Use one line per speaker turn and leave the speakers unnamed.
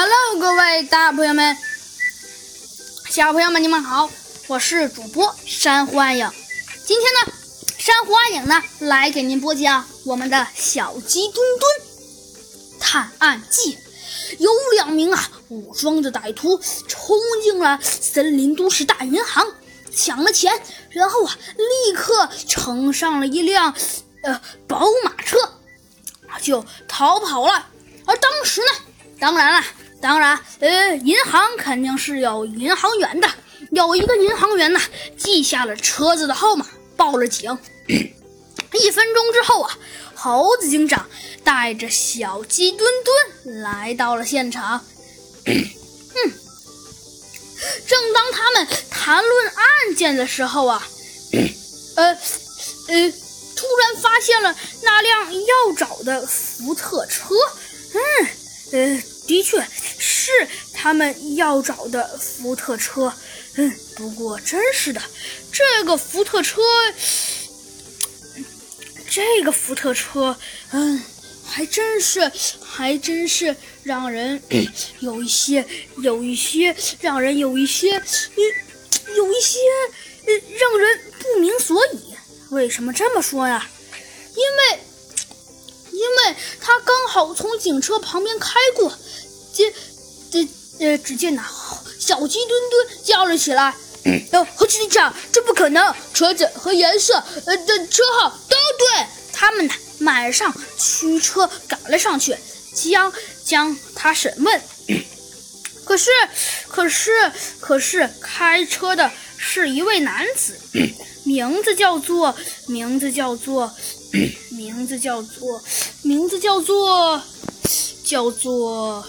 Hello，各位大朋友们、小朋友们，你们好，我是主播山瑚暗影。今天呢，山瑚暗影呢来给您播讲我们的小鸡墩墩探案记。有两名啊武装的歹徒冲进了森林都市大银行，抢了钱，然后啊立刻乘上了一辆呃宝马车，就逃跑了。而当时呢，当然了，当然，呃，银行肯定是有银行员的。有一个银行员呢，记下了车子的号码，报了警。一分钟之后啊，猴子警长带着小鸡墩墩来到了现场。嗯，正当他们谈论案件的时候啊，呃呃，突然发现了那辆要找的福特车。嗯，呃，的确是他们要找的福特车。嗯，不过真是的，这个福特车。这个福特车，嗯，还真是，还真是让人 有一些，有一些让人有一些，有一些让人不明所以。为什么这么说呀？因为，因为他刚好从警车旁边开过，接，这，呃，只见那小鸡墩墩叫了起来：“呃，猴子警长，这不可能！车子和颜色，呃的车号都对。”他们呢，马上驱车赶了上去，将将他审问。可是，可是，可是，开车的是一位男子，名字叫做，名字叫做，名字叫做，名字叫做，叫做。